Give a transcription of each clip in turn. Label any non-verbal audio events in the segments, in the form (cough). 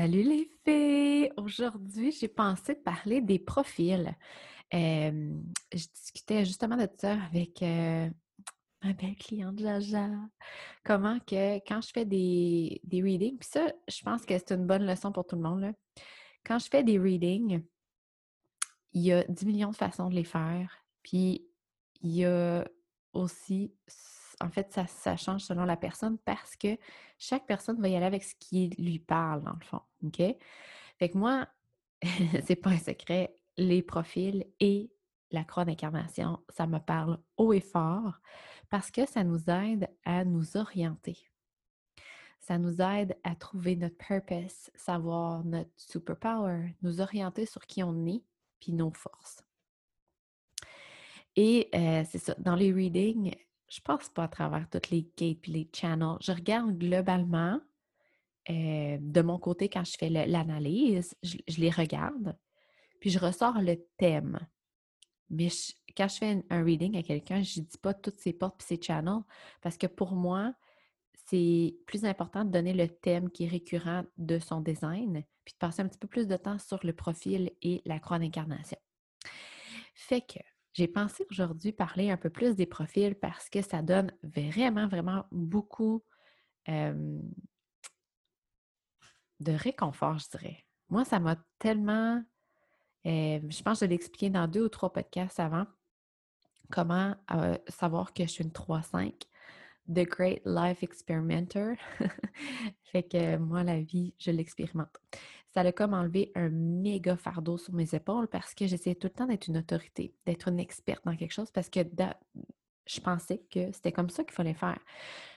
Salut les filles! Aujourd'hui, j'ai pensé de parler des profils. je discutais justement de ça avec ma belle cliente Jaja. Comment que quand je fais des, des readings, puis ça, je pense que c'est une bonne leçon pour tout le monde. Quand je fais des readings, il y a 10 millions de façons de les faire. Puis il y a aussi en fait, ça, change selon la personne parce que chaque personne va y aller avec ce qui lui parle, dans le fond. OK? Fait que moi, (laughs) c'est pas un secret, les profils et la croix d'incarnation, ça me parle haut et fort parce que ça nous aide à nous orienter. Ça nous aide à trouver notre purpose, savoir notre superpower, nous orienter sur qui on est puis nos forces. Et euh, c'est ça, dans les readings, je passe pas à travers toutes les gates et les channels. Je regarde globalement euh, de mon côté quand je fais l'analyse, je, les regarde, puis je ressors le thème. Mais quand je fais un, reading à quelqu'un, je ne dis pas toutes ces portes et ces channels parce que pour moi, c'est plus important de donner le thème qui est récurrent de son design, puis de passer un petit peu plus de temps sur le profil et la croix d'incarnation. Fait que j'ai pensé aujourd'hui parler un peu plus des profils parce que ça donne vraiment, vraiment beaucoup de réconfort, je dirais. Moi, ça m'a tellement... je pense que je l'ai expliqué dans deux ou trois podcasts avant, comment savoir que je suis une 3-5. The Great Life Experimenter. (laughs) fait que moi, la vie, je l'expérimente ça a comme enlevé un méga fardeau sur mes épaules parce que j'essayais tout le temps d'être une autorité, d'être une experte dans quelque chose parce que je pensais que c'était comme ça qu'il fallait faire.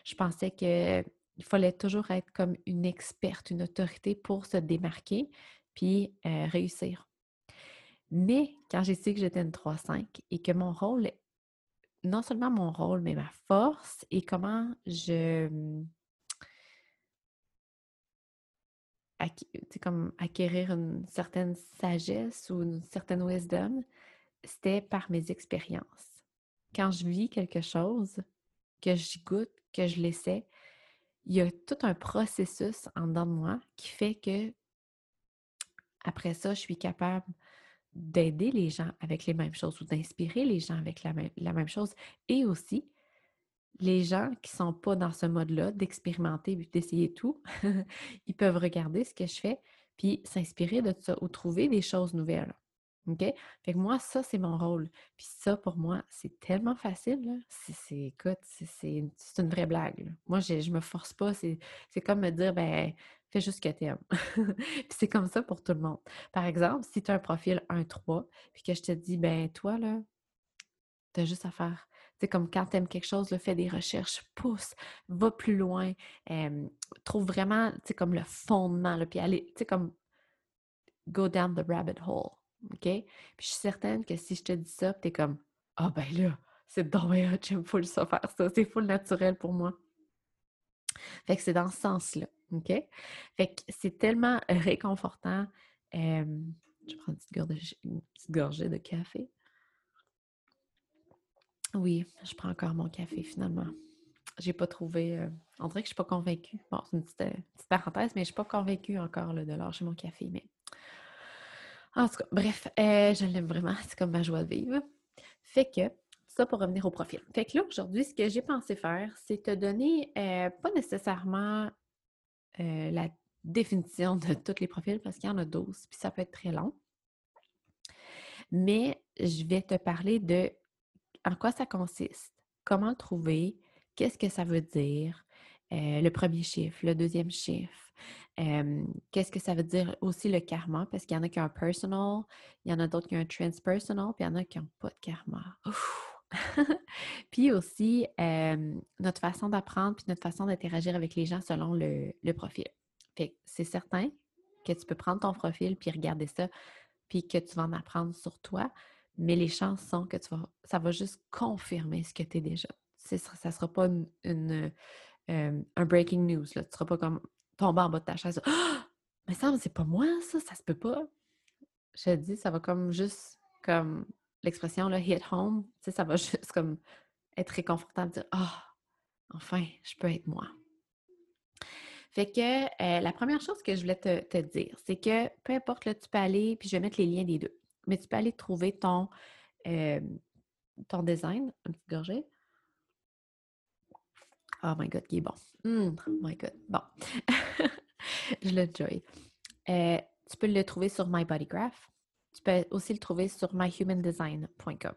Je pensais qu'il fallait toujours être comme une experte, une autorité pour se démarquer puis euh, réussir. Mais quand j'ai su que j'étais une 3-5 et que mon rôle, non seulement mon rôle, mais ma force et comment je comme acquérir une certaine sagesse ou une certaine wisdom, c'était par mes expériences. Quand je vis quelque chose, que j'y goûte, que je l'essaie, il y a tout un processus en dedans de moi qui fait que après ça, je suis capable d'aider les gens avec les mêmes choses ou d'inspirer les gens avec la même, la même chose et aussi les gens qui ne sont pas dans ce mode-là, d'expérimenter et d'essayer tout, (laughs) ils peuvent regarder ce que je fais puis s'inspirer de ça ou trouver des choses nouvelles. OK? Fait que moi, ça, c'est mon rôle. Puis ça, pour moi, c'est tellement facile. Écoute, c'est, une vraie blague. Moi, je ne me force pas. C'est, comme me dire, ben, fais juste ce que tu aimes. (laughs) puis c'est comme ça pour tout le monde. Par exemple, si tu as un profil 1-3, puis que je te dis, ben, toi, là, tu as juste à faire c'est comme quand tu aimes quelque chose, le fais des recherches, pousse, va plus loin, trouve vraiment, comme le fondement, puis aller, comme go down the rabbit hole, OK? Puis je suis certaine que si je te dis ça, tu es comme, ah ben là, c'est dommage, j'aime full ça faire ça, c'est full naturel pour moi. Fait que c'est dans ce sens-là, OK? Fait que c'est tellement réconfortant. je vais prendre une petite gorgée de café. Oui, je prends encore mon café finalement. J'ai pas trouvé. Euh, on dirait que je suis pas convaincue. Bon, c'est une petite, euh, parenthèse, mais je suis pas convaincue encore de lâcher mon café. Mais en tout cas, bref, euh, je l'aime vraiment. C'est comme ma joie de vivre. Fait que ça pour revenir au profil. Fait que là, aujourd'hui, ce que j'ai pensé faire, c'est te donner pas nécessairement la définition de tous les profils parce qu'il y en a 12, puis ça peut être très long. Mais je vais te parler de en quoi ça consiste, comment trouver, qu'est-ce que ça veut dire, euh, le premier chiffre, le deuxième chiffre, qu'est-ce que ça veut dire aussi le karma, parce qu'il y en a qui ont un personal, il y en a d'autres qui ont un transpersonal, puis il y en a qui n'ont pas de karma. (laughs) puis aussi notre façon d'apprendre, puis notre façon d'interagir avec les gens selon le, profil. C'est certain que tu peux prendre ton profil puis regarder ça, puis que tu vas en apprendre sur toi, mais les chances sont que tu vas, ça va juste confirmer ce que tu es déjà. ça ne sera pas euh, un breaking news. Tu ne seras pas comme tomber en bas de ta chaise. «Ah! Mais ça, c'est pas moi, ça, ça se peut pas. Je te dis, ça va comme juste comme l'expression hit home. ça va (laughs) juste comme être réconfortant de dire Ah, enfin, je peux être moi. Fait que euh, la première chose que je voulais te, dire, c'est que peu importe, là, tu peux aller, puis je vais mettre les liens des deux, mais tu peux aller trouver ton, ton design, un petit gorgée. Oh my God, qui est bon. Mmh, oh my God. Bon. (laughs) je le joy. Euh, tu peux le trouver sur MyBodyGraph. Tu peux aussi le trouver sur myhumandesign.com.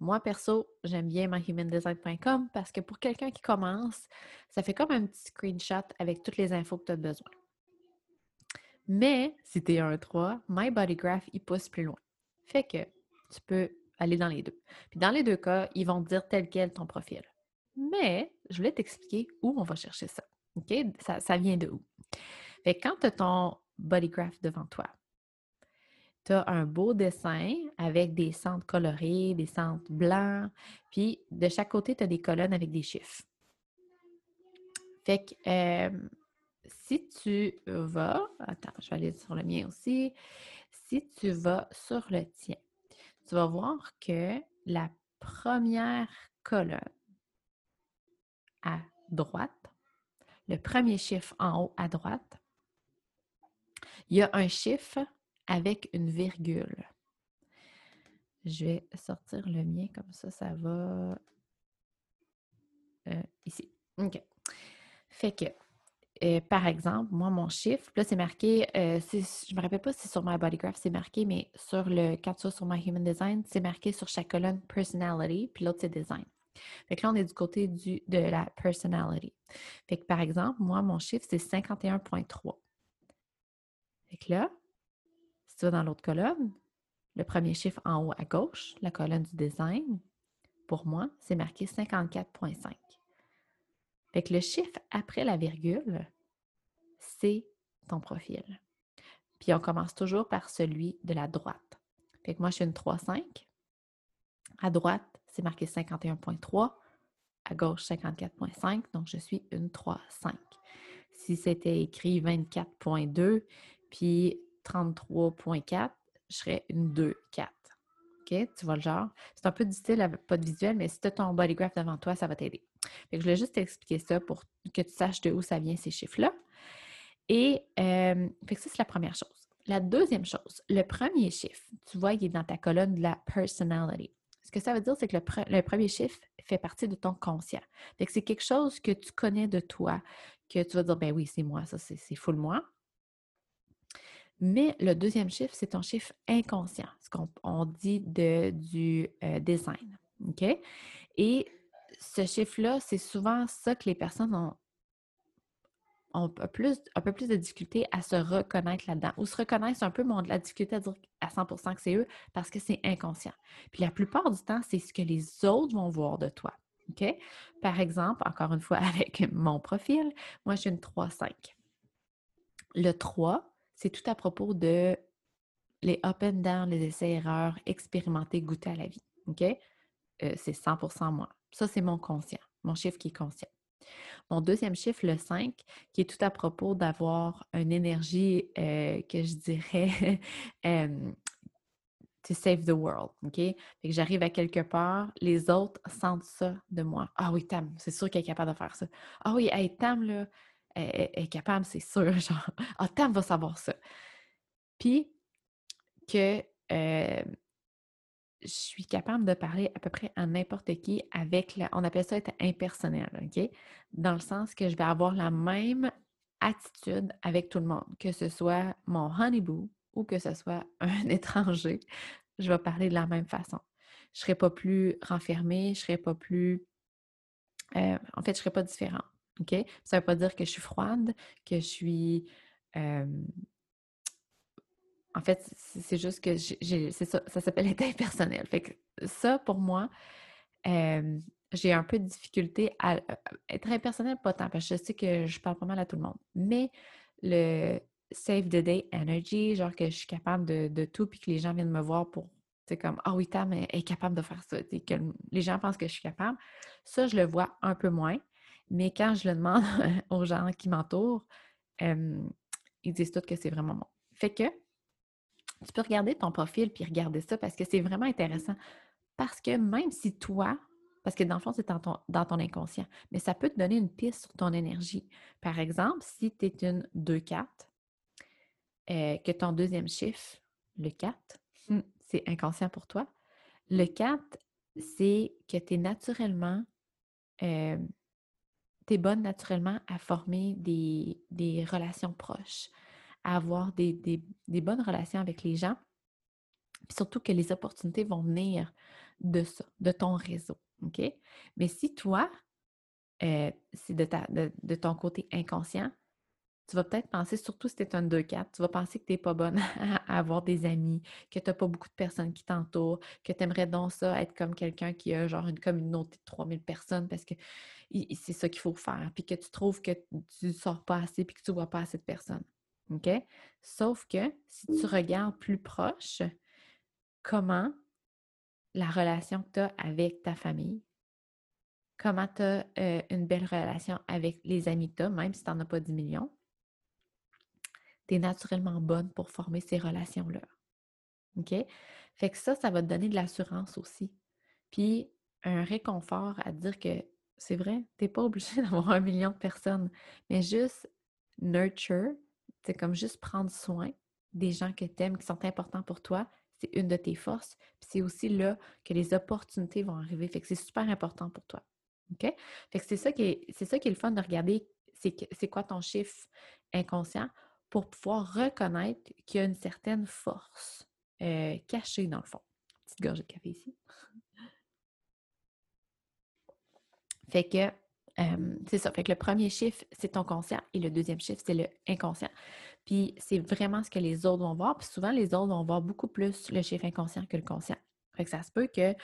Moi, perso, j'aime bien myhumandesign.com parce que pour quelqu'un qui commence, ça fait comme un petit screenshot avec toutes les infos que tu as besoin. Mais si tu es un 3, MyBodyGraph, il pousse plus loin. Fait que tu peux aller dans les deux. Puis dans les deux cas, ils vont te dire tel quel ton profil. Mais je voulais t'expliquer où on va chercher ça. OK? Ça, vient de où? Fait que quand tu as ton bodygraph devant toi, tu as un beau dessin avec des centres colorés, des centres blancs, puis de chaque côté, tu as des colonnes avec des chiffres. Fait que euh, si tu vas, attends, je vais aller sur le mien aussi. Si tu vas sur le tien, tu vas voir que la première colonne à droite, le premier chiffre en haut à droite, il y a un chiffre avec une virgule. Je vais sortir le mien comme ça, ça va euh, ici. OK. Fait que, euh, par exemple, moi, mon chiffre, là, c'est marqué, euh, je ne me rappelle pas si sur My Bodygraph c'est marqué, mais sur le, quand tu sur My Human Design, c'est marqué sur chaque colonne Personality, puis l'autre, c'est Design. Fait que là, on est du côté de la personality. Fait que par exemple, moi, mon chiffre, c'est 51.3. Fait que là, si tu vas dans l'autre colonne, le premier chiffre en haut à gauche, la colonne du design, pour moi, c'est marqué 54.5. Fait que le chiffre après la virgule, c'est ton profil. Puis on commence toujours par celui de la droite. Fait que moi, je suis une 3.5. À droite, c'est marqué 51.3, à gauche 54.5, donc je suis une 3.5. Si c'était écrit 24.2 puis 33.4, je serais une 2.4. OK? Tu vois le genre? C'est un peu difficile pas de visuel, mais si tu as ton bodygraph devant toi, ça va t'aider. Je voulais juste t'expliquer ça pour que tu saches de où ça vient ces chiffres-là. Et euh, ça, c'est la première chose. La deuxième chose, le premier chiffre, tu vois, il est dans ta colonne de la personality. Ce que ça veut dire, c'est que le, premier chiffre fait partie de ton conscient. c'est quelque chose que tu connais de toi, que tu vas dire, ben oui, c'est moi, ça, c'est full moi. Mais le deuxième chiffre, c'est ton chiffre inconscient, ce qu'on dit du euh, design. OK? Et ce chiffre-là, c'est souvent ça que les personnes ont, un, peu plus de difficulté à se reconnaître là-dedans. Ou se reconnaissent un peu, mais ont de la difficulté à dire à 100% que c'est eux parce que c'est inconscient. Puis la plupart du temps, c'est ce que les autres vont voir de toi. Par exemple, encore une fois, (laughs) avec mon profil, moi, je suis une 3-5. Le 3, c'est tout à propos de les up and down, les essais-erreurs, expérimenter, goûter à la vie. OK? Euh, c'est 100% moi. Ça, c'est mon conscient, mon chiffre qui est conscient. Mon deuxième chiffre, le 5, qui est tout à propos d'avoir une énergie euh, que je dirais (laughs) to save the world. OK? Fait que j'arrive à quelque part, les autres sentent ça de moi. Ah oui, Tam, c'est sûr qu'elle est capable de faire ça. Ah oui, hey, Tam, là, elle, est capable, c'est sûr. (laughs) Genre, ah, Tam va savoir ça. Puis que je suis capable de parler à peu près à n'importe qui avec, la, on appelle ça être impersonnel, OK? Dans le sens que je vais avoir la même attitude avec tout le monde, que ce soit mon honeyboo ou que ce soit (laughs) un étranger, je vais parler de la même façon. Je ne serai pas plus renfermée, je ne serai pas plus... Euh, en fait, je ne serai pas différente, OK? Ça ne veut pas dire que je suis froide, que je suis... Euh, en fait, c'est juste que c'est ça, ça s'appelle (laughs) être impersonnel. Fait que ça, pour moi, j'ai un peu de difficulté à, être impersonnel, pas tant, parce que je sais que je parle pas mal à tout le monde. Mais le save the day energy, genre que je suis capable de, tout, puis que les gens viennent me voir pour, c'est comme, ah oui, Tam est capable de faire ça, que les gens pensent que je suis capable. Ça, je le vois un peu moins. Mais quand je le demande (laughs) aux gens qui m'entourent, ils disent tous que c'est vraiment bon. Fait que, tu peux regarder ton profil puis regarder ça parce que c'est vraiment intéressant. Parce que même si toi, Parce que dans le fond, c'est dans ton, dans ton inconscient. Mais ça peut te donner une piste sur ton énergie. Par exemple, si tu es une 2-4, euh, que ton deuxième chiffre, le 4, hmm, c'est inconscient pour toi. Le 4, c'est que tu es naturellement, euh, tu es bonne naturellement à former des, relations proches, à avoir des, des bonnes relations avec les gens, puis surtout que les opportunités vont venir de ça, de ton réseau. Mais si toi, euh, c'est de, de, ton côté inconscient, tu vas peut-être penser, surtout si tu es un 2-4, tu vas penser que tu n'es pas bonne (laughs) à avoir des amis, que tu n'as pas beaucoup de personnes qui t'entourent, que tu aimerais donc ça être comme quelqu'un qui a genre une communauté de 3000 personnes parce que c'est ça qu'il faut faire, puis que tu trouves que tu ne sors pas assez puis que tu ne vois pas assez de personnes. OK? Sauf que si tu regardes plus proche, comment la relation que tu as avec ta famille, comment tu as euh, une belle relation avec les amis que tu as, même si tu n'en as pas 10 millions, tu es naturellement bonne pour former ces relations-là. OK? Fait que ça, ça va te donner de l'assurance aussi. Puis un réconfort à dire que c'est vrai, tu n'es pas obligé (laughs) d'avoir un million de personnes, mais juste nurture, c'est comme juste prendre soin des gens que tu aimes, qui sont importants pour toi, c'est une de tes forces. Puis c'est aussi là que les opportunités vont arriver. Fait que c'est super important pour toi. OK? Fait que c'est ça qui est, c'est ça qui est le fun de regarder c'est, quoi ton chiffre inconscient pour pouvoir reconnaître qu'il y a une certaine force euh, cachée dans le fond. Petite gorgée de café ici. Fait que c'est ça. Fait que le premier chiffre, c'est ton conscient et le deuxième chiffre, c'est le inconscient. Puis c'est vraiment ce que les autres vont voir. Puis souvent, les autres vont voir beaucoup plus le chiffre inconscient que le conscient. Fait que ça se peut que,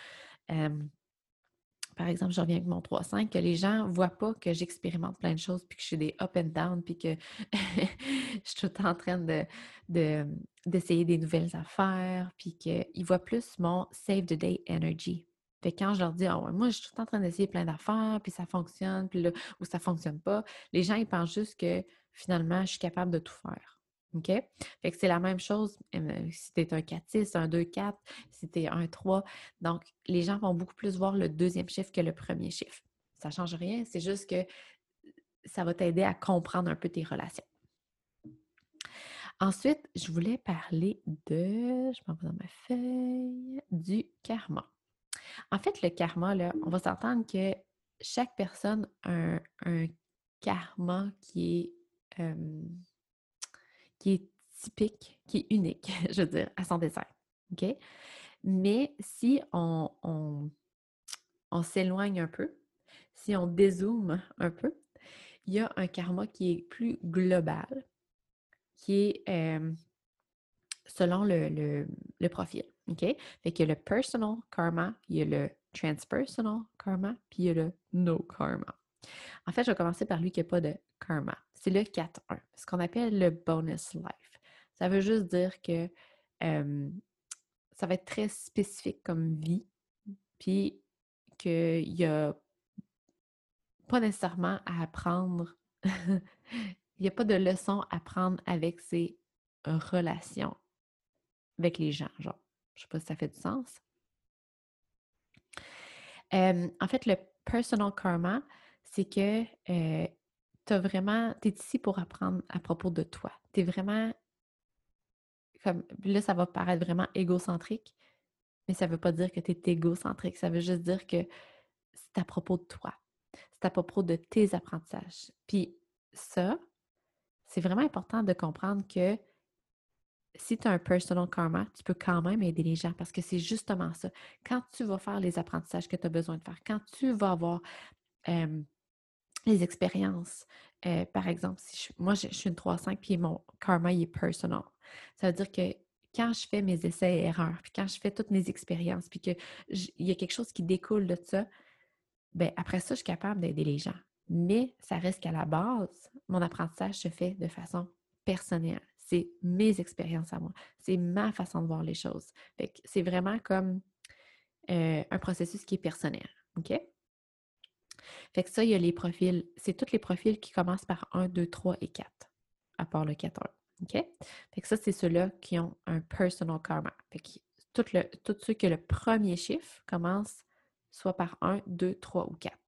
par exemple, je reviens avec mon 3-5, que les gens ne voient pas que j'expérimente plein de choses, puis que je suis des up and down, puis que (laughs) je suis tout en train de, d'essayer des nouvelles affaires, puis qu'ils voient plus mon save the day energy. Fait quand je leur dis, ah moi, je suis tout en train d'essayer plein d'affaires, puis ça fonctionne, puis là, ou ça fonctionne pas, les gens, ils pensent juste que finalement, je suis capable de tout faire. OK? Fait que c'est la même chose si tu es un 4-6, un 2-4, si tu es un 3. Donc, les gens vont beaucoup plus voir le deuxième chiffre que le premier chiffre. Ça ne change rien, c'est juste que ça va t'aider à comprendre un peu tes relations. Ensuite, je voulais parler de, je m'en vais dans ma feuille, du karma. En fait, le karma, là, on va s'entendre que chaque personne a un, karma qui est, qui est typique, qui est unique, (laughs) je veux dire, à son dessin. OK? Mais si on, on, s'éloigne un peu, si on dézoome un peu, il y a un karma qui est plus global, qui est selon le, le profil. OK? Fait qu'il y a le personal karma, il y a le transpersonal karma, puis il y a le no karma. En fait, je vais commencer par lui qui n'a pas de karma. C'est le 4-1, ce qu'on appelle le bonus life. Ça veut juste dire que ça va être très spécifique comme vie, puis qu'il n'y a pas nécessairement à apprendre, (laughs) il n'y a pas de leçon à prendre avec ses relations avec les gens, genre. Je ne sais pas si ça fait du sens. en fait, le personal karma, c'est que euh, tu vraiment, tu es ici pour apprendre à propos de toi. Tu es vraiment, comme, là, ça va paraître vraiment égocentrique, mais ça ne veut pas dire que tu es égocentrique. Ça veut juste dire que c'est à propos de toi. C'est à propos de tes apprentissages. Puis ça, c'est vraiment important de comprendre que si tu as un personal karma, tu peux quand même aider les gens parce que c'est justement ça. Quand tu vas faire les apprentissages que tu as besoin de faire, quand tu vas avoir les expériences, par exemple, si moi je, suis une 3-5 puis mon karma est personal, ça veut dire que quand je fais mes essais et erreurs, puis quand je fais toutes mes expériences, puis qu'il y a quelque chose qui découle de ça, ben après ça, je suis capable d'aider les gens. Mais ça reste qu'à la base, mon apprentissage se fait de façon personnelle c'est mes expériences à moi. C'est ma façon de voir les choses. c'est vraiment comme euh, un processus qui est personnel. OK? Fait que ça, il y a les profils. C'est tous les profils qui commencent par 1, 2, 3 et 4, à part le 4, 1. OK? Fait que ça, c'est ceux-là qui ont un personal karma. Fait que tout, ceux que le premier chiffre commence soit par un, deux, trois ou quatre.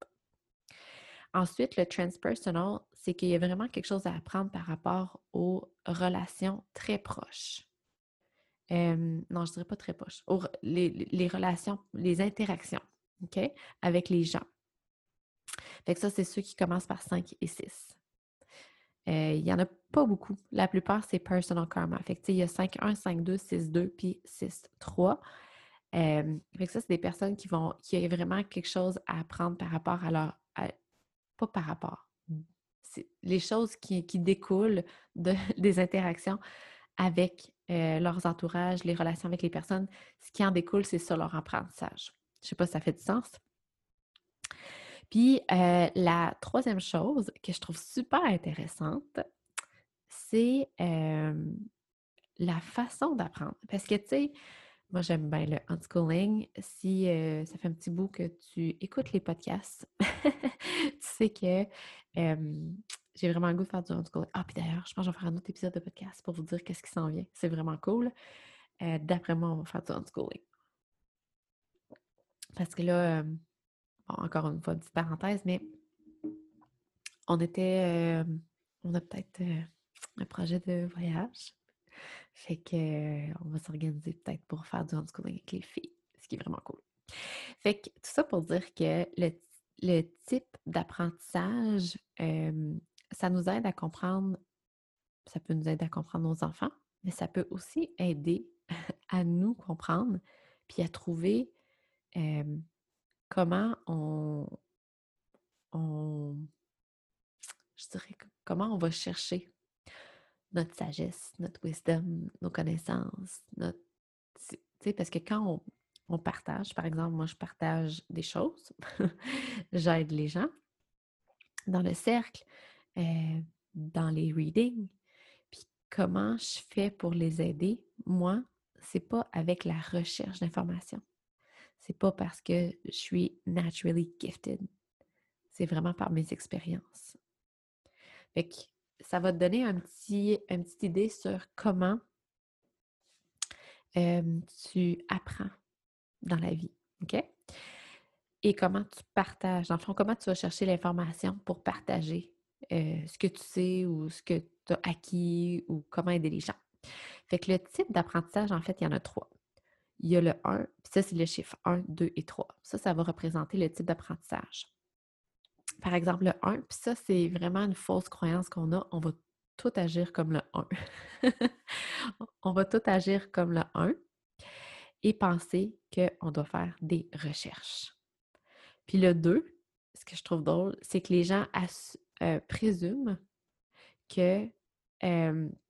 Ensuite, le transpersonal, c'est qu'il y a vraiment quelque chose à apprendre par rapport aux relations très proches. Non, je dirais pas très proches. les, relations, les interactions, OK, avec les gens. Fait que ça, c'est ceux qui commencent par 5 et 6. Euh, il n'y en a pas beaucoup. La plupart, c'est personal karma. Il y a 5-1, 5-2, 6-2, puis 6-3. Euh, fait que ça, c'est des personnes qui vont, qui ont vraiment quelque chose à apprendre par rapport à leur, pas par rapport. Les choses qui, découlent de, (laughs) des interactions avec euh, leurs entourages, les relations avec les personnes. Ce qui en découle, c'est ça leur apprentissage. Je ne sais pas si ça fait du sens. Puis euh, la troisième chose que je trouve super intéressante, c'est euh, la façon d'apprendre. Parce que, tu sais, moi, j'aime bien le unschooling. Si euh, ça fait un petit bout que tu écoutes les podcasts, (laughs) tu sais que j'ai vraiment le goût de faire du unschooling. Ah, puis d'ailleurs, je pense que je vais faire un autre épisode de podcast pour vous dire qu'est-ce qui s'en vient. C'est vraiment cool. Euh, d'après moi, on va faire du unschooling. Parce que là, encore une fois, petite parenthèse, mais on était, on a peut-être un projet de voyage fait que on va s'organiser peut-être pour faire du homeschooling avec les filles, ce qui est vraiment cool. Fait que tout ça pour dire que le, type d'apprentissage, ça nous aide à comprendre, ça peut nous aider à comprendre nos enfants, mais ça peut aussi aider (laughs) à nous comprendre, puis à trouver comment on, on, je dirais, comment on va chercher notre sagesse, notre wisdom, nos connaissances, notre. Tu sais, parce que quand on, partage, par exemple, moi, je partage des choses, (laughs) j'aide les gens dans le cercle, euh, dans les readings, puis comment je fais pour les aider, moi, c'est pas avec la recherche d'informations. C'est pas parce que je suis naturally gifted. C'est vraiment par mes expériences. Fait que ça va te donner un petit, une petite idée sur comment tu apprends dans la vie. OK? Et comment tu partages. En fond, comment tu vas chercher l'information pour partager ce que tu sais ou ce que tu as acquis ou comment aider les gens. Fait que le type d'apprentissage, en fait, il y en a trois. Il y a le 1, puis ça, c'est le chiffre 1, 2 et 3. Ça, ça va représenter le type d'apprentissage par exemple, le 1, puis ça, c'est vraiment une fausse croyance qu'on a. On va tout agir comme le 1. (laughs) on va tout agir comme le 1 et penser qu'on doit faire des recherches. Puis le 2, ce que je trouve drôle, c'est que les gens euh, présument que,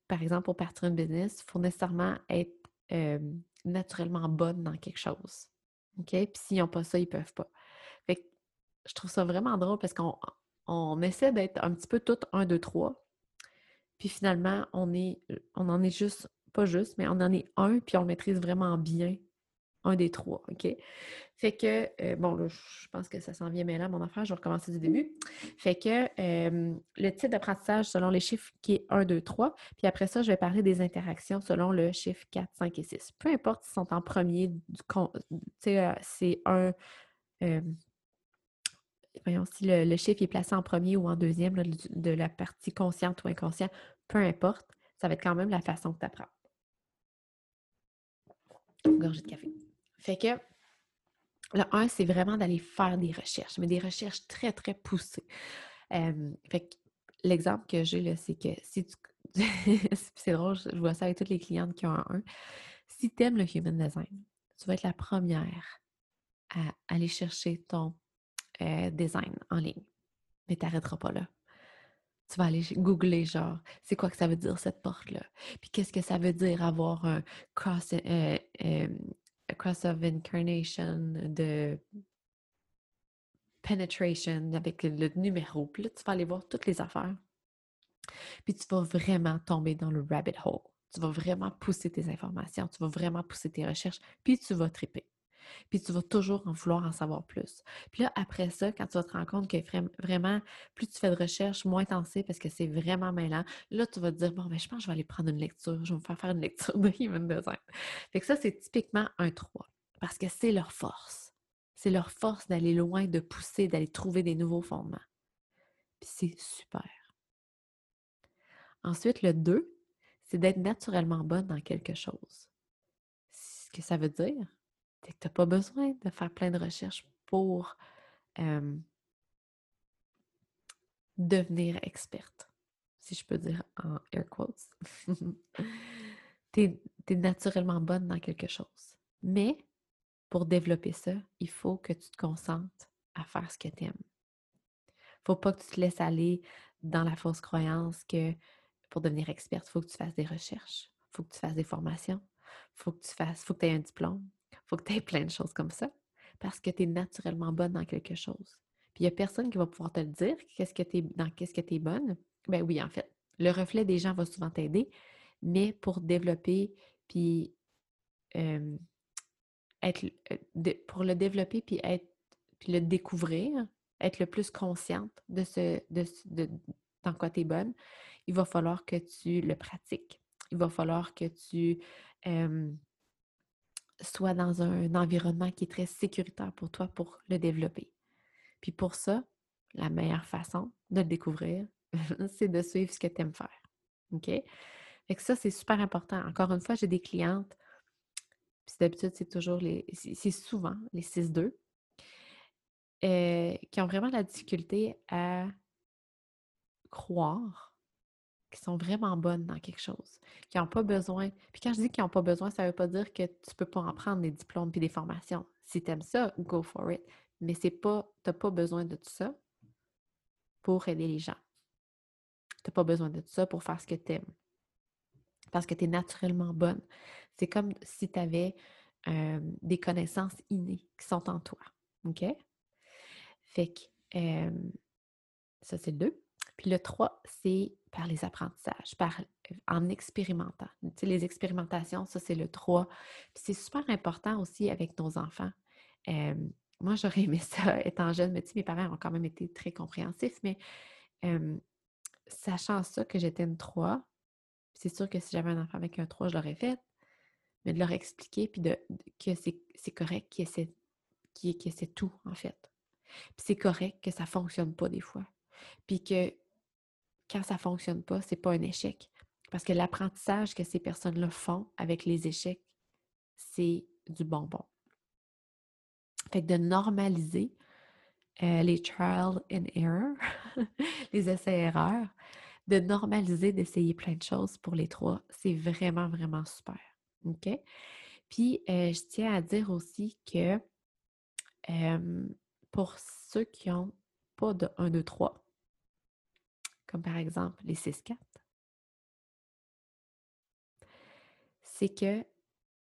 par exemple, pour partir une business, il faut nécessairement être naturellement bonne dans quelque chose. OK? Puis s'ils n'ont pas ça, ils ne peuvent pas je trouve ça vraiment drôle parce qu'on on essaie d'être un petit peu tout un, deux, trois. Puis finalement, on est on en est juste, pas juste, mais on en est un, puis on le maîtrise vraiment bien, un des trois, OK? Fait que, euh, bon, là, je pense que ça s'en vient mais là, mon affaire, je vais recommencer du début. Fait que le type d'apprentissage selon les chiffres qui est 1, 2, 3, puis après ça, je vais parler des interactions selon le chiffre 4, 5 et 6. Peu importe s'ils sont en premier, tu sais, euh, c'est un voyons, si le, chiffre est placé en premier ou en deuxième de la partie consciente ou inconsciente, peu importe, ça va être quand même la façon que tu apprends. Gorgée de café. Fait que le 1, c'est vraiment d'aller faire des recherches, mais des recherches très, très poussées. fait que l'exemple que j'ai, là, c'est que si tu. (laughs) c'est drôle, je vois ça avec toutes les clientes qui ont un 1. Si tu aimes le human design, tu vas être la première à aller chercher ton euh, design en ligne. Mais tu n'arrêteras pas là. Tu vas aller googler, genre, c'est quoi que ça veut dire cette porte-là? Puis qu'est-ce que ça veut dire avoir un cross, euh, euh, cross of incarnation de penetration avec le numéro. Puis là, tu vas aller voir toutes les affaires. Puis tu vas vraiment tomber dans le rabbit hole. Tu vas vraiment pousser tes informations, tu vas vraiment pousser tes recherches, puis tu vas triper. Puis tu vas toujours en vouloir en savoir plus. Puis là, après ça, quand tu vas te rendre compte que vraiment, plus tu fais de recherche, moins t'en sais parce que c'est vraiment mêlant, là, tu vas te dire, bon, ben, je pense que je vais aller prendre une lecture, je vais me faire faire une lecture de Human Design. Fait que ça, c'est typiquement un 3 parce que c'est leur force. C'est leur force d'aller loin, de pousser, d'aller trouver des nouveaux fondements. Puis c'est super. Ensuite, le 2, c'est d'être naturellement bonne dans quelque chose. Ce que ça veut dire, c'est que tu n'as pas besoin de faire plein de recherches pour devenir experte, si je peux dire en air quotes. (laughs) tu es, naturellement bonne dans quelque chose. Mais pour développer ça, il faut que tu te concentres à faire ce que tu aimes. faut pas que tu te laisses aller dans la fausse croyance que pour devenir experte, il faut que tu fasses des recherches, il faut que tu fasses des formations, il faut que tu fasses, faut que tu aies un diplôme, il faut que tu aies plein de choses comme ça parce que tu es naturellement bonne dans quelque chose. Puis il n'y a personne qui va pouvoir te le dire qu'est-ce que es, dans qu'est-ce que tu es bonne. Ben oui, en fait. Le reflet des gens va souvent t'aider, mais pour développer puis être pour le développer puis être puis le découvrir, être le plus consciente de ce de, de dans quoi tu es bonne, il va falloir que tu le pratiques. Il va falloir que tu sois dans un environnement qui est très sécuritaire pour toi pour le développer. Puis pour ça, la meilleure façon de le découvrir, (laughs) c'est de suivre ce que tu aimes faire. OK? Fait que ça, c'est super important. Encore une fois, j'ai des clientes, puis d'habitude, c'est toujours les. C'est souvent les 6-2, euh, qui ont vraiment la difficulté à croire qui sont vraiment bonnes dans quelque chose, qui n'ont pas besoin. Puis quand je dis qu'ils n'ont pas besoin, ça ne veut pas dire que tu ne peux pas en prendre des diplômes puis des formations. Si tu aimes ça, go for it. Mais c'est pas, tu n'as pas besoin de tout ça pour aider les gens. Tu n'as pas besoin de tout ça pour faire ce que tu aimes. Parce que tu es naturellement bonne. C'est comme si tu avais euh, des connaissances innées qui sont en toi. OK? Fait que euh, ça, c'est le 2. Puis le 3, c'est par les apprentissages, par, en expérimentant. Tu sais, les expérimentations, ça, c'est le 3. Puis c'est super important aussi avec nos enfants. moi, j'aurais aimé ça (laughs) étant jeune, mais tu sais, mes parents ont quand même été très compréhensifs, mais sachant ça que j'étais une 3, c'est sûr que si j'avais un enfant avec un 3, je l'aurais fait, mais de leur expliquer, puis de, que c'est correct essaie, essaie tout, en fait. Puis c'est correct que ça ne fonctionne pas des fois. Puis que quand ça ne fonctionne pas, ce n'est pas un échec. Parce que l'apprentissage que ces personnes-là font avec les échecs, c'est du bonbon. Fait que de normaliser euh, les trial and error, (laughs) les essais-erreurs, de normaliser d'essayer plein de choses pour les trois, c'est vraiment, vraiment super. OK? Puis, euh, je tiens à dire aussi que pour ceux qui n'ont pas de 1, 2, 3, comme par exemple les 6-4, c'est que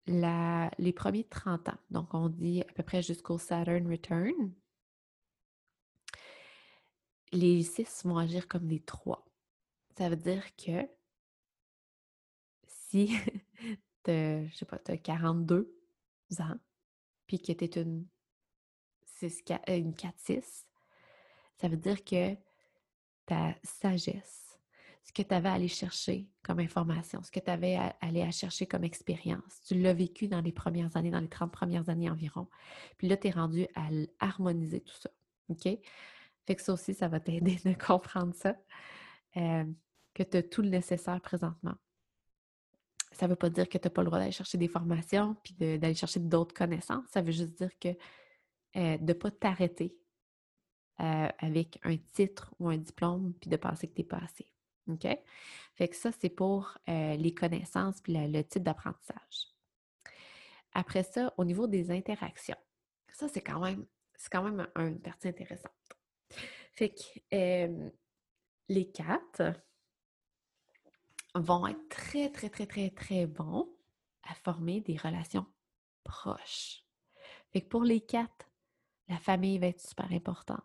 les premiers 30 ans, donc on dit à peu près jusqu'au Saturn Return, les 6 vont agir comme des 3. Ça veut dire que si tu as 42 ans, puis que tu es une 4-6, ça veut dire que ta sagesse, ce que tu avais à aller chercher comme information, ce que tu avais à aller chercher comme expérience. Tu l'as vécu dans les premières années, dans les 30 premières années environ. Puis là, tu es rendu à harmoniser tout ça. OK? Fait que ça aussi, ça va t'aider de comprendre ça, euh, que tu as tout le nécessaire présentement. Ça ne veut pas dire que tu n'as pas le droit d'aller chercher des formations puis d'aller chercher d'autres connaissances. Ça veut juste dire que euh, de ne pas t'arrêter euh, avec un titre ou un diplôme, puis de penser que tu n'es pas assez. OK? Fait que ça, c'est pour euh, les connaissances puis le type d'apprentissage. Après ça, au niveau des interactions, ça, c'est quand même, c'est quand même une partie intéressante. Fait que les quatre vont être très, très, très, très, très bons à former des relations proches. Fait que pour les quatre, la famille va être super importante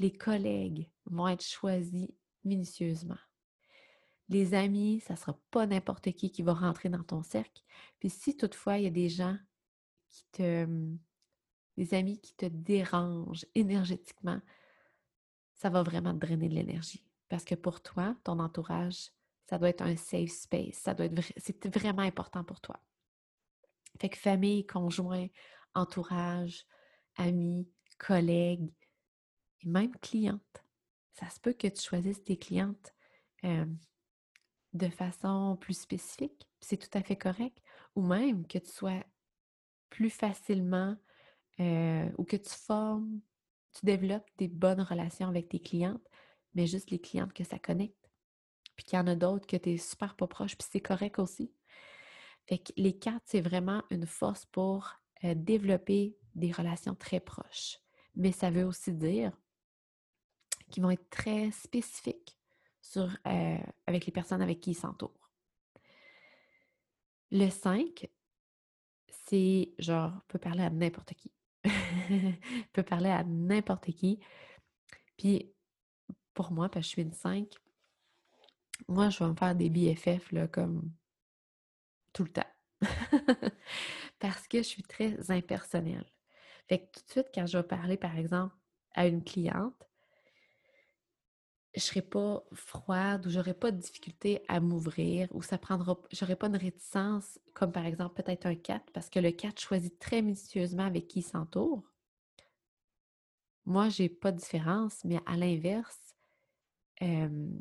les collègues vont être choisis minutieusement. Les amis, ça ne sera pas n'importe qui qui va rentrer dans ton cercle. Puis si toutefois il y a des gens qui te. des amis qui te dérangent énergétiquement, ça va vraiment te drainer de l'énergie. Parce que pour toi, ton entourage, ça doit être un safe space. Ça doit être c'est vraiment important pour toi. Fait que famille, conjoint, entourage, amis, collègues et même clientes. Ça se peut que tu choisisses tes clientes de façon plus spécifique, c'est tout à fait correct, ou même que tu sois plus facilement ou que tu formes, tu développes des bonnes relations avec tes clientes, mais juste les clientes que ça connecte. Puis qu'il y en a d'autres que tu es super pas proche, puis c'est correct aussi. Fait que les quatre, c'est vraiment une force pour développer des relations très proches. Mais ça veut aussi dire qu'ils vont être très spécifiques sur, avec les personnes avec qui ils s'entourent. Le 5, c'est genre, peut parler à n'importe qui. (laughs) peut parler à n'importe qui. Puis, pour moi, parce que je suis une 5, moi, je vais me faire des BFF, là, comme tout le temps. (laughs) parce que je suis très impersonnelle. Fait que tout de suite, quand je vais parler, par exemple, à une cliente, je serai pas froide ou j'aurai pas de difficulté à m'ouvrir ou ça prendra j'aurai pas une réticence comme par exemple peut-être un 4 parce que le 4 choisit très minutieusement avec qui il s'entoure. Moi, j'ai pas de différence, mais à l'inverse, je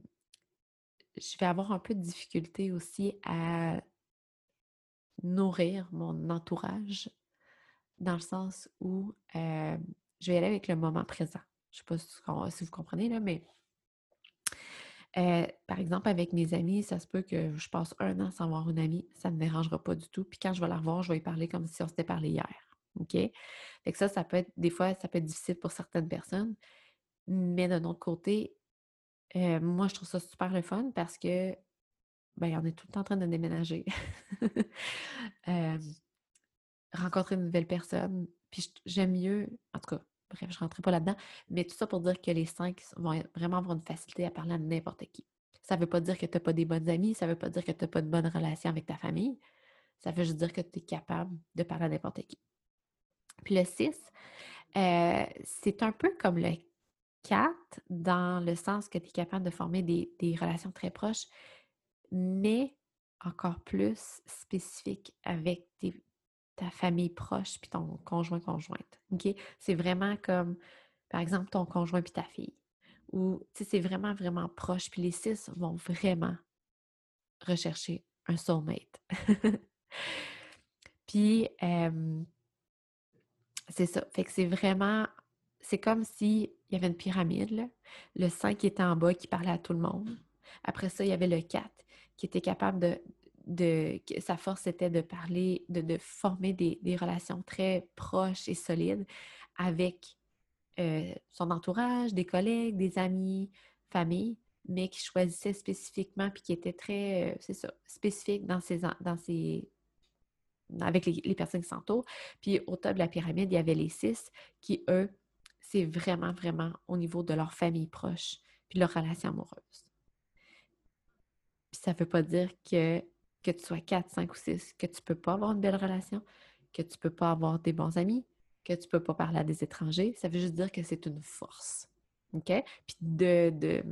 vais avoir un peu de difficulté aussi à nourrir mon entourage dans le sens où je vais aller avec le moment présent. Je ne sais pas si vous comprenez, là, mais euh, par exemple, avec mes amis, ça se peut que je passe un an sans voir une amie, ça ne me dérangera pas du tout. Puis quand je vais la revoir, je vais y parler comme si on s'était parlé hier. OK? Fait que ça, ça peut être, des fois, ça peut être difficile pour certaines personnes. Mais d'un autre côté, euh, moi, je trouve ça super le fun parce que, ben, on est tout le temps en train de déménager. (laughs) Euh, rencontrer une nouvelle personne. Puis j'aime mieux, en tout cas, Bref, je ne rentrerai pas là-dedans, mais tout ça pour dire que les cinq vont vraiment avoir une facilité à parler à n'importe qui. Ça ne veut pas dire que tu n'as pas des bonnes amies, ça ne veut pas dire que tu n'as pas de bonnes relations avec ta famille. Ça veut juste dire que tu es capable de parler à n'importe qui. Puis le 6, euh, c'est un peu comme le 4 dans le sens que tu es capable de former des, des relations très proches, mais encore plus spécifiques avec tes, ta famille proche puis ton conjoint conjointe. OK? C'est vraiment comme par exemple ton conjoint puis ta fille. Ou tu sais c'est vraiment vraiment proche puis les six vont vraiment rechercher un soulmate. (laughs) puis c'est ça, fait que c'est vraiment c'est comme s'il y avait une pyramide. Le 5 qui était en bas qui parlait à tout le monde. Après ça, il y avait le 4 qui était capable de sa force était de parler, de, former des, relations très proches et solides avec euh, son entourage, des collègues, des amis, famille, mais qui choisissait spécifiquement puis qui était très, euh, c'est ça, spécifique dans ses, dans avec les, personnes qui s'entourent. Puis au top de la pyramide, il y avait les six qui, eux, c'est vraiment, vraiment au niveau de leur famille proche puis leur relation amoureuse. Puis ça ne veut pas dire que que tu sois 4, 5 ou 6, que tu ne peux pas avoir une belle relation, que tu ne peux pas avoir des bons amis, que tu ne peux pas parler à des étrangers. Ça veut juste dire que c'est une force. OK? Puis de, de,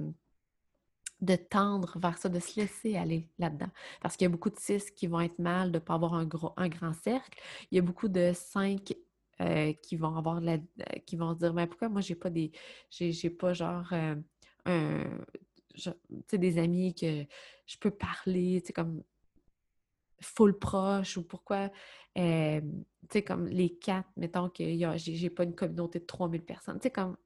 de, tendre vers ça, de se laisser aller là-dedans. Parce qu'il y a beaucoup de 6 qui vont être mal de ne pas avoir un, gros, un grand cercle. Il y a beaucoup de 5 euh, qui vont avoir la, euh, qui vont dire mais pourquoi moi j'ai pas des j'ai pas genre euh, un des amis que je peux parler, tu sais, comme full proche ou pourquoi, tu sais, comme les quatre, mettons que j'ai pas une communauté de 3000 personnes. Tu sais, comme,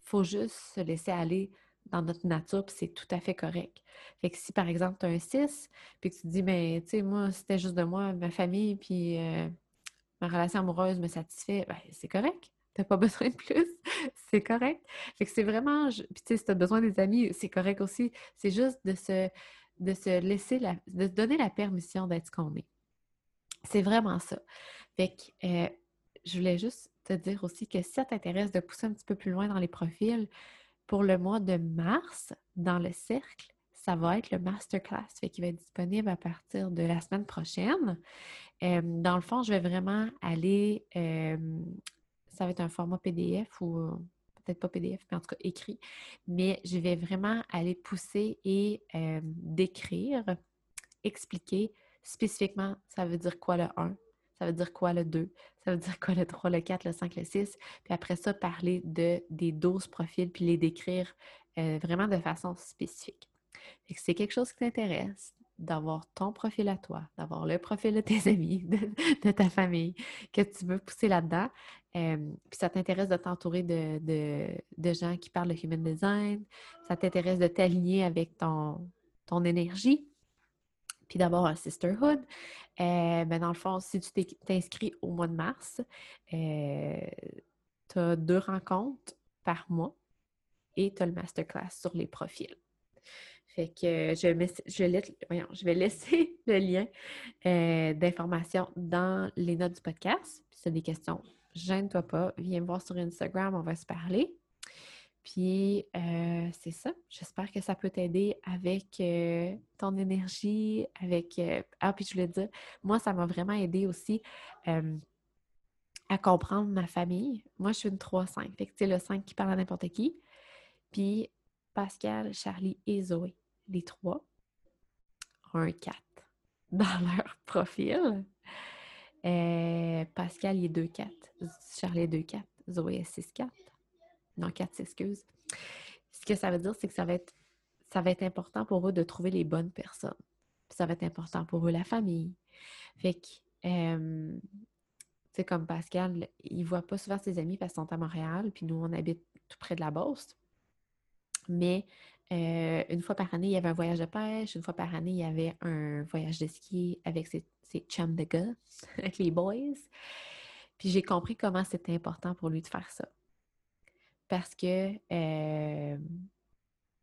faut juste se laisser aller dans notre nature, puis c'est tout à fait correct. Fait que si, par exemple, tu as un 6, puis que tu te dis, ben, tu sais, moi, c'était juste de moi, ma famille, puis ma relation amoureuse me satisfait, ben, c'est correct. T'as pas (laughs) besoin de plus, c'est correct. Fait que c'est vraiment, puis tu sais, si tu as besoin des amis, c'est correct aussi. C'est juste de se, de se laisser, la, de se donner la permission d'être ce qu'on est. C'est vraiment ça. Fait que euh, je voulais juste te dire aussi que si ça t'intéresse de pousser un petit peu plus loin dans les profils, pour le mois de mars, dans le cercle, ça va être le masterclass, fait qu'il va être disponible à partir de la semaine prochaine. Euh, dans le fond, je vais vraiment aller, euh, ça va être un format PDF ou pas PDF, mais en tout cas écrit. Mais je vais vraiment aller pousser et décrire, expliquer spécifiquement ça veut dire quoi le 1, Ça veut dire quoi le 2? Ça veut dire quoi le 3, le 4, le 5, le 6? Puis après ça, parler de, des 12 profils, puis les décrire euh, vraiment de façon spécifique. Si c'est quelque chose qui t'intéresse, d'avoir ton profil à toi, d'avoir le profil de tes (laughs) amis, de, ta famille, que tu veux pousser là-dedans. Euh, puis ça t'intéresse de t'entourer de, gens qui parlent de human design, ça t'intéresse de t'aligner avec ton, énergie, puis d'avoir un sisterhood? Euh, ben dans le fond, si tu t'inscris au mois de mars, euh, tu as deux rencontres par mois et tu as le masterclass sur les profils. Fait que je, je, vais laisser (laughs) le lien euh, d'information dans les notes du podcast. Puis si tu as des questions, gêne-toi pas, viens me voir sur Instagram, on va se parler. Puis euh, c'est ça. J'espère que ça peut t'aider avec euh, ton énergie, avec. ah, puis je voulais dire, moi, ça m'a vraiment aidé aussi à comprendre ma famille. Moi, je suis une 3-5. Fait que c'est le 5 qui parle à n'importe qui. Puis Pascal, Charlie et Zoé, les trois, ont un 4 dans (laughs) leur profil. Euh, Pascal, il est 2-4. Charlie est 2-4. Zoé est 6-4. Non, 4, excuse. Ce que ça veut dire, c'est que ça va, être, important pour eux de trouver les bonnes personnes. ça va être important pour eux, la famille. Fait que, euh, tu sais, comme Pascal, il voit pas souvent ses amis parce qu'ils sont à Montréal, puis nous, on habite tout près de la Beauce. Mais euh, une fois par année, il y avait un voyage de pêche. Une fois par année, il y avait un voyage de ski avec ses, ses chums de gars, (laughs) avec les boys. Puis j'ai compris comment c'était important pour lui de faire ça. Parce que, euh,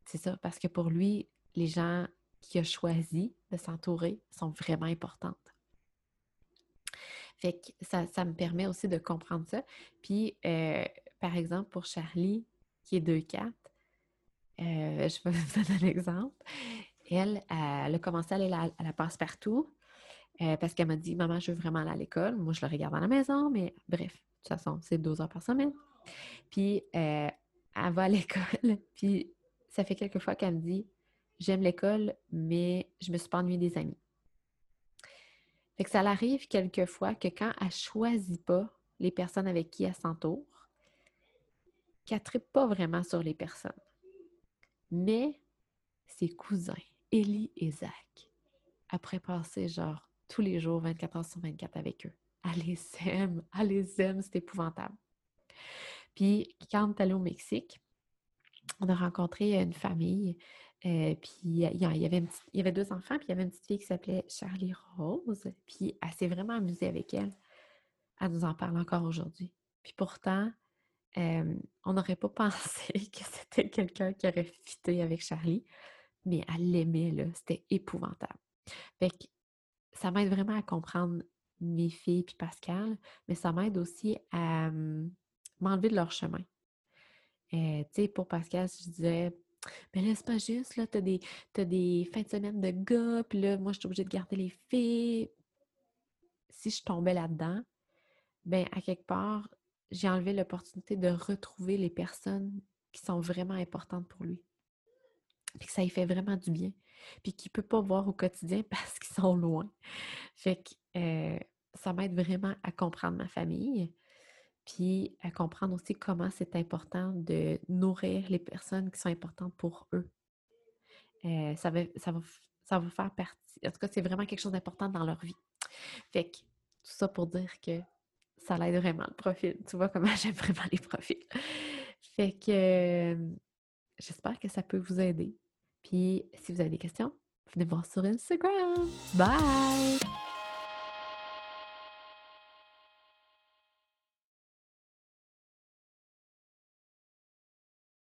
c'est ça, parce que pour lui, les gens qui a choisi de s'entourer sont vraiment importantes. Fait que ça, ça, me permet aussi de comprendre ça. Puis, euh, par exemple, pour Charlie, qui est 2-4, euh, je vais (laughs) vous donner un exemple. Elle, elle a commencé à aller à la passe-partout euh, parce qu'elle m'a dit Maman, je veux vraiment aller à l'école. Moi, je le regarde à la maison, mais bref, de toute façon, c'est deux heures par semaine. Puis, euh, elle va à (laughs) l'école, puis ça fait quelques fois qu'elle me dit J'aime l'école, mais je me suis pas ennuyée des amis. Fait que ça arrive quelquefois que quand elle choisit pas les personnes avec qui elle s'entoure, qu'elle ne pas vraiment sur les personnes. Mais ses cousins, Ellie et Zach, après passer genre tous les jours, 24 heures sur 24 avec eux, elle les (laughs) aime, elle aime, c'est épouvantable. Puis quand on est allé au Mexique, on a rencontré une famille, euh, puis il y, avait deux enfants, puis il y avait une petite fille qui s'appelait Charlie Rose, puis elle s'est vraiment amusée avec elle. Elle nous en parle encore aujourd'hui. Puis pourtant, on n'aurait pas (laughs) pensé que c'était quelqu'un qui aurait fité avec Charlie, mais elle l'aimait. C'était épouvantable. Fait que ça m'aide vraiment à comprendre mes filles puis Pascal, mais ça m'aide aussi à m'enlever de leur chemin. Euh, tu sais, pour Pascal, je disais, mais là, c'est pas juste, là, t'as des, as des fins de semaine de gars, puis là, moi, je suis obligée de garder les filles. Si je tombais là-dedans, ben à quelque part, j'ai enlevé l'opportunité de retrouver les personnes qui sont vraiment importantes pour lui. Puis que ça lui fait vraiment du bien. Puis qu'il ne peut pas voir au quotidien (laughs) parce qu'ils sont loin. Fait que euh, ça m'aide vraiment à comprendre ma famille. Puis à comprendre aussi comment c'est important de nourrir les personnes qui sont importantes pour eux. Euh, ça, va, ça, va, ça va faire partie. En tout cas, c'est vraiment quelque chose d'important dans leur vie. Fait que tout ça pour dire que ça l'aide vraiment le profil. Tu vois comment (laughs) j'aime vraiment les profils. Fait que j'espère que ça peut vous aider. Puis si vous avez des questions, venez voir sur Instagram. Bye!